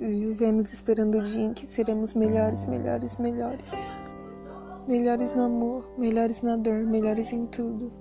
Vivemos esperando o dia em que seremos melhores, melhores, melhores. Melhores no amor, melhores na dor, melhores em tudo.